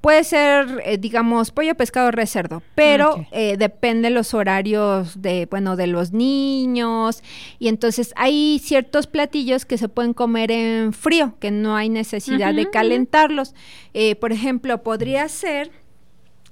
Puede ser, eh, digamos, pollo, pescado, res, cerdo, pero eh, depende los horarios de, bueno, de los niños. Y entonces hay ciertos platillos que se pueden comer en frío, que no hay necesidad de calentarlos. Eh, por ejemplo, podría ser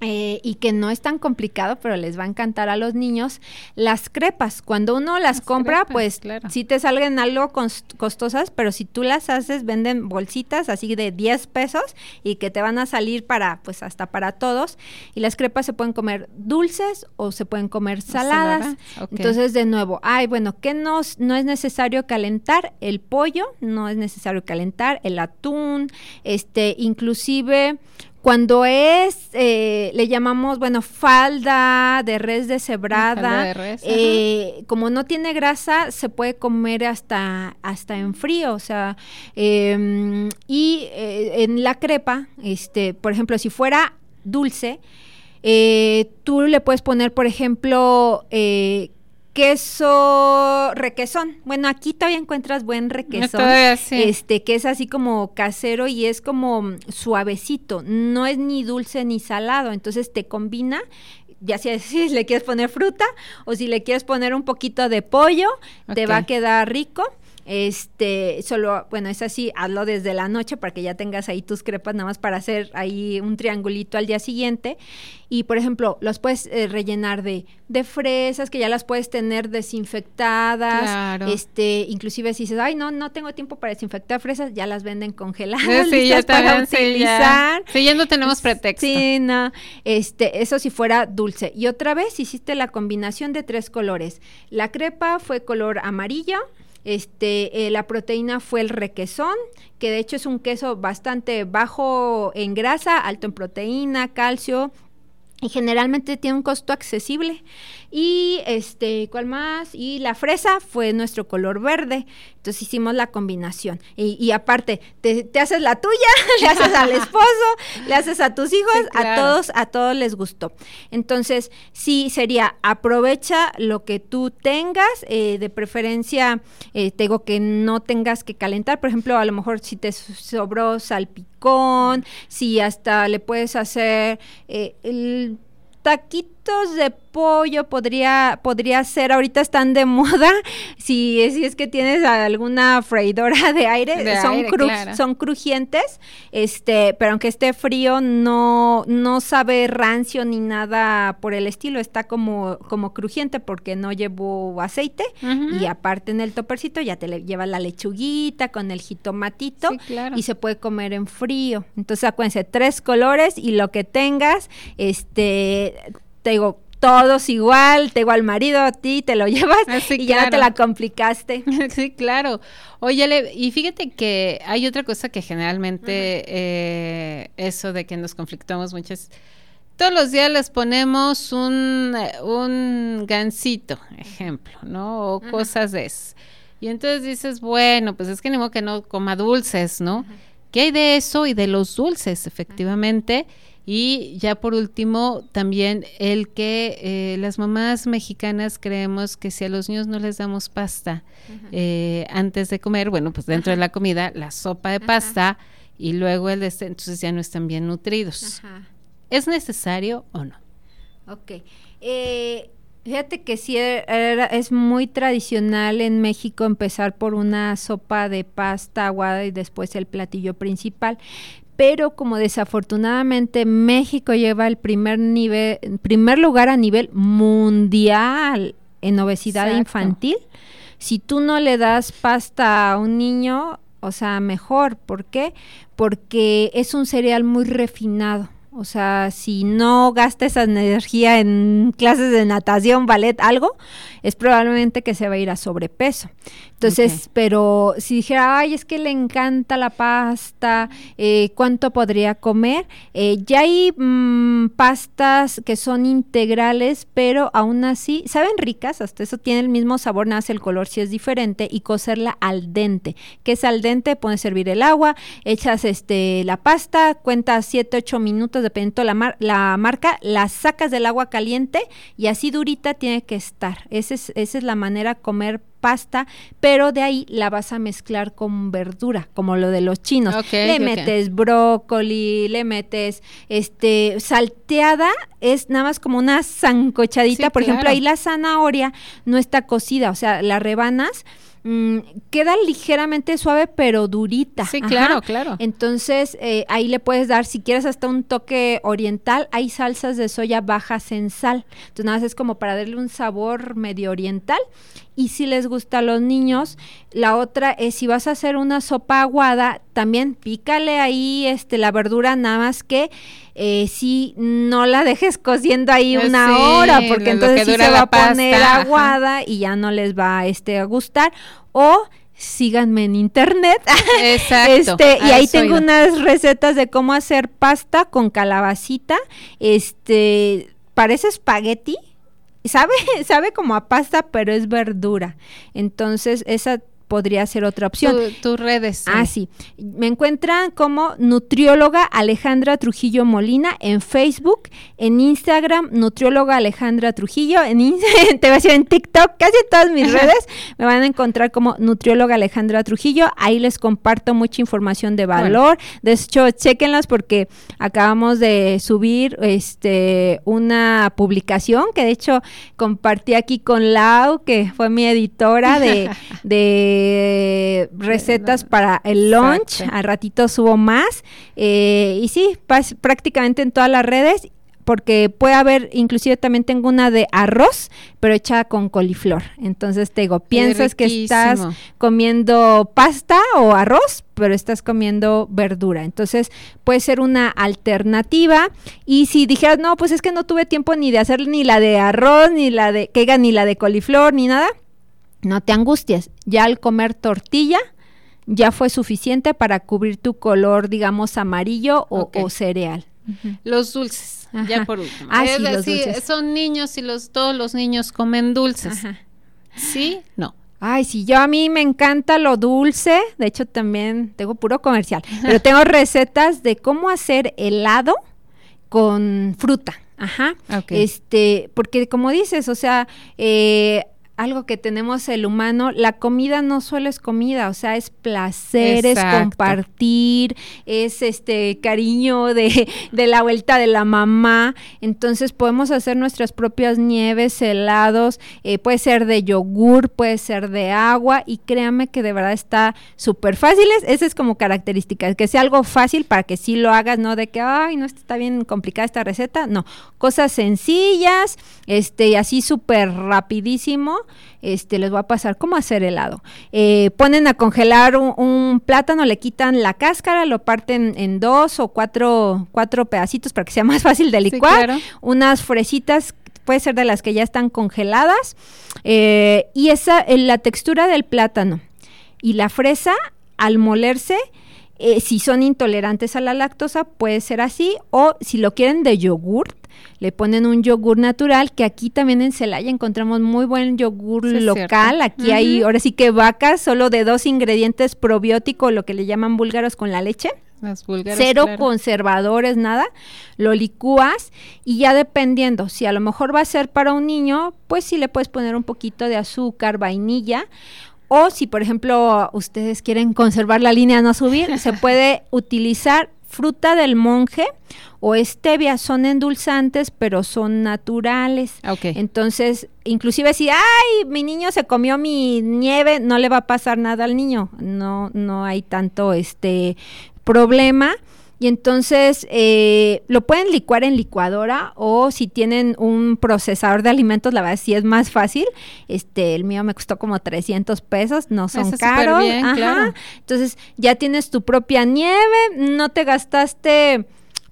eh, y que no es tan complicado, pero les va a encantar a los niños, las crepas. Cuando uno las, compra, pues sí te salgan algo costosas, pero si tú las haces, venden bolsitas así de 10 pesos y que te van a salir para, pues hasta para todos. Y las crepas se pueden comer dulces o se pueden comer saladas. Entonces, de nuevo, ay, bueno, ¿qué no, no es necesario calentar? El pollo, no es necesario calentar, el atún, este, inclusive cuando es, eh, le llamamos, bueno, falda de res deshebrada, de eh, como no tiene grasa, se puede comer hasta, hasta en frío, o sea, em, y eh, en la crepa, este, por ejemplo, si fuera dulce, tú le puedes poner, por ejemplo, queso requesón. Bueno, aquí todavía encuentras buen requesón. Este, que es así como casero y es como suavecito. No es ni dulce ni salado. Entonces te combina ya sea si le quieres poner fruta o si le quieres poner un poquito de pollo, te va a quedar rico. Este, solo, bueno, es así, hazlo desde la noche para que ya tengas ahí tus crepas nada más para hacer ahí un triangulito al día siguiente. Y por ejemplo, los puedes eh, rellenar de, de fresas, que ya las puedes tener desinfectadas. Este, inclusive si dices, ay, no, no tengo tiempo para desinfectar fresas, ya las venden congeladas. Sí, ya para utilizar. Sí ya. no tenemos pretexto. Sí, no. Este, eso si fuera dulce. Y otra vez hiciste la combinación de tres colores. La crepa fue color amarillo este, eh, la proteína fue el requesón, que de hecho es un queso bastante bajo en grasa, alto en proteína, calcio, y generalmente tiene un costo accesible. Y este, ¿cuál más? Y la fresa fue nuestro color verde. Entonces hicimos la combinación. Y, aparte, te, haces la tuya, le haces al esposo, le haces a tus hijos, a todos, a todos les gustó. Entonces, sí sería aprovecha lo que tú tengas, eh, de preferencia, eh, te digo que no tengas que calentar. Por ejemplo, a lo mejor si te sobró salpicón, si hasta le puedes hacer eh, el taquitos de pollo podría, podría ser, ahorita están de moda, si, si es que tienes alguna freidora de aire, son, son crujientes, este, pero aunque esté frío, no, no sabe rancio ni nada por el estilo, está como, como crujiente porque no llevo aceite y aparte en el topercito ya te le, lleva la lechuguita con el jitomatito y se puede comer en frío. Entonces acuérdense, tres colores y lo que tengas, este, te digo, todos igual, te igual marido a ti, te lo llevas ah, y ya te la complicaste. sí, claro. Oye, y fíjate que hay otra cosa que generalmente eh, eso de que nos conflictamos muchas todos los días les ponemos un, un gansito, ejemplo, ¿no? O cosas de eso. Y entonces dices, bueno, pues es que ni modo que no coma dulces, ¿no? ¿Qué hay de eso y de los dulces, efectivamente? Y ya por último, también el que eh, las mamás mexicanas creemos que si a los niños no les damos pasta eh, antes de comer, bueno, pues dentro de la comida, la sopa de pasta y luego el de este, entonces ya no están bien nutridos. ¿Es necesario o no? Ok. Eh, Fíjate que sí es muy tradicional en México empezar por una sopa de pasta aguada y después el platillo principal, pero como desafortunadamente México lleva el primer nivel, primer lugar a nivel mundial en obesidad infantil, si tú no le das pasta a un niño, o sea, mejor. ¿Por qué? Porque es un cereal muy refinado. O sea, si no gasta esa energía en clases de natación, ballet, algo, es probablemente que se va a ir a sobrepeso. Entonces, pero si dijera, ay, es que le encanta la pasta, eh, ¿cuánto podría comer? Eh, ya hay mm, pastas que son integrales, pero aún así, saben ricas, hasta eso tiene el mismo sabor, nace el color si es diferente, y cocerla al dente. que es al dente? Puedes servir el agua, echas este la pasta, cuentas 7, 8 minutos, dependiendo la, la marca, la sacas del agua caliente y así durita tiene que estar. Esa es, esa es la manera de comer pasta, pero de ahí la vas a mezclar con verdura, como lo de los chinos. le metes brócoli, le metes este salteada, es nada más como una zancochadita, por ejemplo, ahí la zanahoria no está cocida, o sea, la rebanas Mm, queda ligeramente suave pero durita. Sí, claro, claro. Entonces eh, ahí le puedes dar, si quieres hasta un toque oriental, hay salsas de soya bajas en sal. Entonces nada más es como para darle un sabor medio oriental. Y si les gusta a los niños, la otra es si vas a hacer una sopa aguada, también pícale ahí este la verdura, nada más que eh, si no la dejes cociendo ahí pues una hora, porque entonces sí se va a poner aguada y ya no les va este, a gustar. O síganme en internet. Exacto. Este, y ahí tengo unas recetas de cómo hacer pasta con calabacita. Este, parece espagueti. Sabe, sabe como a pasta, pero es verdura. Entonces, esa podría ser otra opción. tus redes. Ah, sí. Me encuentran como nutrióloga Alejandra Trujillo Molina en Facebook, en Instagram, nutrióloga Alejandra Trujillo, en, te voy a decir en TikTok, casi todas mis redes me van a encontrar como nutrióloga Alejandra Trujillo. Ahí les comparto mucha información de valor. De hecho, chequenlas porque acabamos de subir este una publicación que de hecho compartí aquí con Lau, que fue mi editora de, de recetas para el lunch. Al ratito subo más. Eh, y sí, prácticamente en todas las redes porque puede haber, inclusive también tengo una de arroz, pero hecha con coliflor. Entonces te digo, piensas que estás comiendo pasta o arroz, pero estás comiendo verdura. Entonces puede ser una alternativa. Y si dijeras, no, pues es que no tuve tiempo ni de hacer ni la de arroz, ni la de, que ni la de coliflor, ni nada, no te angusties, ya al comer tortilla ya fue suficiente para cubrir tu color, digamos, amarillo o, cereal. Los dulces, ya por último. Ah, sí, los dulces. son niños y los, todos los niños comen dulces. ¿Sí? No. Ay, sí, yo a mí me encanta lo dulce, de hecho también tengo puro comercial, pero tengo recetas de cómo hacer helado con fruta. Ajá. Este, porque como dices, o sea, eh, algo que tenemos el humano, la comida no solo es comida, o sea, es placer, es compartir, es este cariño de, de, la vuelta de la mamá. Entonces podemos hacer nuestras propias nieves, helados, eh, puede ser de yogur, puede ser de agua, y créanme que de verdad está súper fácil. Esa es como característica, que sea algo fácil para que sí lo hagas, no de que, ay, no está bien complicada esta receta, no, cosas sencillas, este, y así súper rapidísimo este, les voy a pasar cómo hacer helado. Eh, ponen a congelar un, plátano, le quitan la cáscara, lo parten en dos o cuatro, cuatro pedacitos para que sea más fácil de licuar. Unas fresitas puede ser de las que ya están congeladas. Eh, y esa, eh, la textura del plátano y la fresa, al molerse, si son intolerantes a la lactosa, puede ser así. O si lo quieren de yogurt, le ponen un yogur natural, que aquí también en Celaya encontramos muy buen yogur local. Aquí hay, ahora sí que vacas, solo de dos ingredientes probióticos, lo que le llaman búlgaros con la leche. Cero conservadores, nada. Lo licúas y ya dependiendo, si a lo mejor va a ser para un niño, pues sí le puedes poner un poquito de azúcar, vainilla. O si, por ejemplo, ustedes quieren conservar la línea, no subir, se puede utilizar fruta del monje o stevia son endulzantes, pero son naturales. Entonces, inclusive si, ay, mi niño se comió mi nieve, no le va a pasar nada al niño. No, no hay tanto este problema. Y entonces eh, lo pueden licuar en licuadora o si tienen un procesador de alimentos, la verdad sí es más fácil. Este, el mío me costó como 300 pesos, no son caros. Entonces ya tienes tu propia nieve, no te gastaste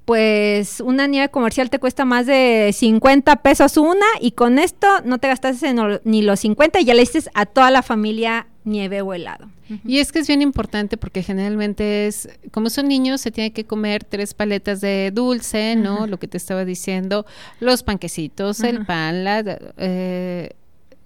pues una nieve comercial te cuesta más de 50 pesos una y con esto no te gastaste ni los 50 y ya le dices a toda la familia nieve o helado. Y es que es bien importante porque generalmente es, como son niños, se tiene que comer tres paletas de dulce, ¿no? Lo que te estaba diciendo, los panquecitos, el pan, la, eh,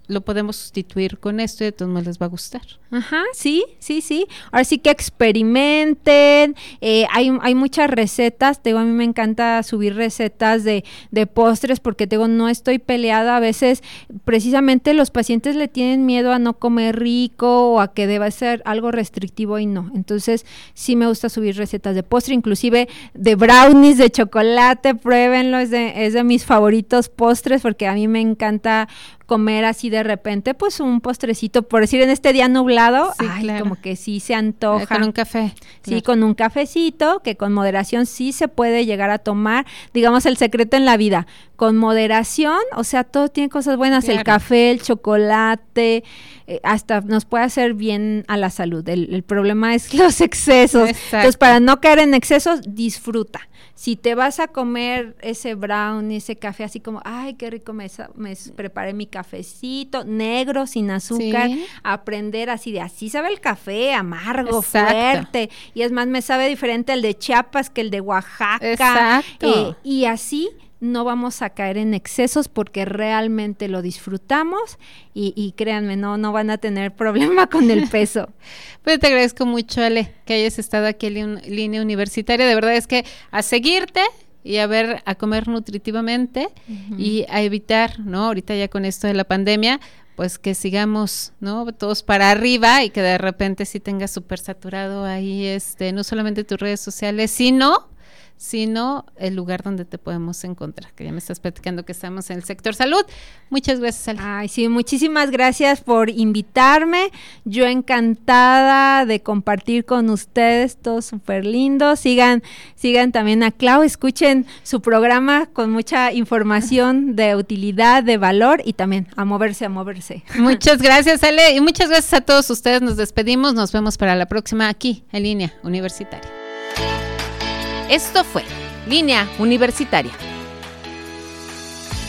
lo podemos sustituir con esto y de todos modos les va a gustar. Ajá, sí, sí, sí. Ahora sí que experimenten. Eh, hay, hay muchas recetas. Te digo, a mí me encanta subir recetas de, de postres porque te digo, no estoy peleada. A veces, precisamente, los pacientes le tienen miedo a no comer rico o a que deba ser algo restrictivo y no. Entonces, sí me gusta subir recetas de postre, inclusive de brownies de chocolate. Pruébenlo, es de, es de mis favoritos postres porque a mí me encanta comer así de repente, pues un postrecito, por decir en este día nublado, como que sí se antoja. con un café. Sí, con un cafecito, que con moderación sí se puede llegar a tomar, digamos el secreto en la vida, con moderación, o sea, todo tiene cosas buenas, el café, el chocolate, eh, hasta nos puede hacer bien a la salud. El, problema es los excesos. Entonces, para no caer en excesos, disfruta. Si te vas a comer ese brown, ese café así como, ay, qué rico me, me preparé mi cafecito, negro, sin azúcar, aprender así de así sabe el café, amargo, fuerte. Y es más, me sabe diferente el de Chiapas que el de Oaxaca. Exacto. Eh, y así no vamos a caer en excesos porque realmente lo disfrutamos y, créanme, no, no van a tener problema con el peso. pues te agradezco mucho, Ale, que hayas estado aquí en línea universitaria. De verdad es que a seguirte y a ver, a comer nutritivamente y a evitar, ¿no? Ahorita ya con esto de la pandemia, pues que sigamos, ¿no? Todos para arriba y que de repente sí tengas súper saturado ahí, este, no solamente tus redes sociales, sino sino el lugar donde te podemos encontrar, que ya me estás platicando que estamos en el sector salud. Muchas gracias, Ale. Ay, sí, muchísimas gracias por invitarme. Yo encantada de compartir con ustedes, todo súper lindo. Sigan, sigan también a Clau, escuchen su programa con mucha información de utilidad, de valor y también a moverse, a moverse. Muchas gracias, Ale, y muchas gracias a todos ustedes. Nos despedimos, nos vemos para la próxima aquí en línea universitaria. Esto fue Línea Universitaria.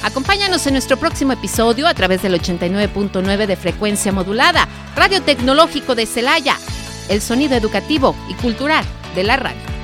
Acompáñanos en nuestro próximo episodio a través del 89.9 de frecuencia modulada, Radio Tecnológico de Celaya, el sonido educativo y cultural de la radio.